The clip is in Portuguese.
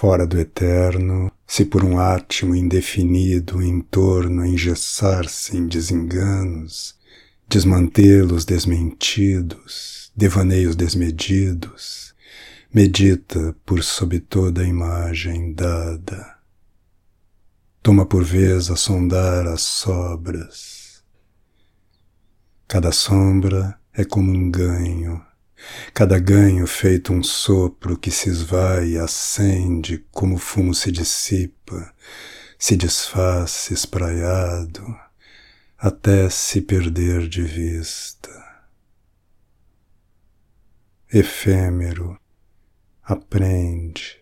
fora do eterno, se por um átimo indefinido em torno engessar-se em desenganos, desmantê-los desmentidos, devaneios desmedidos, medita por sob toda a imagem dada. Toma por vez a sondar as sobras. Cada sombra é como um ganho cada ganho feito um sopro que se esvai e acende como o fumo se dissipa, se desfaz espraiado, até se perder de vista. Efêmero, aprende,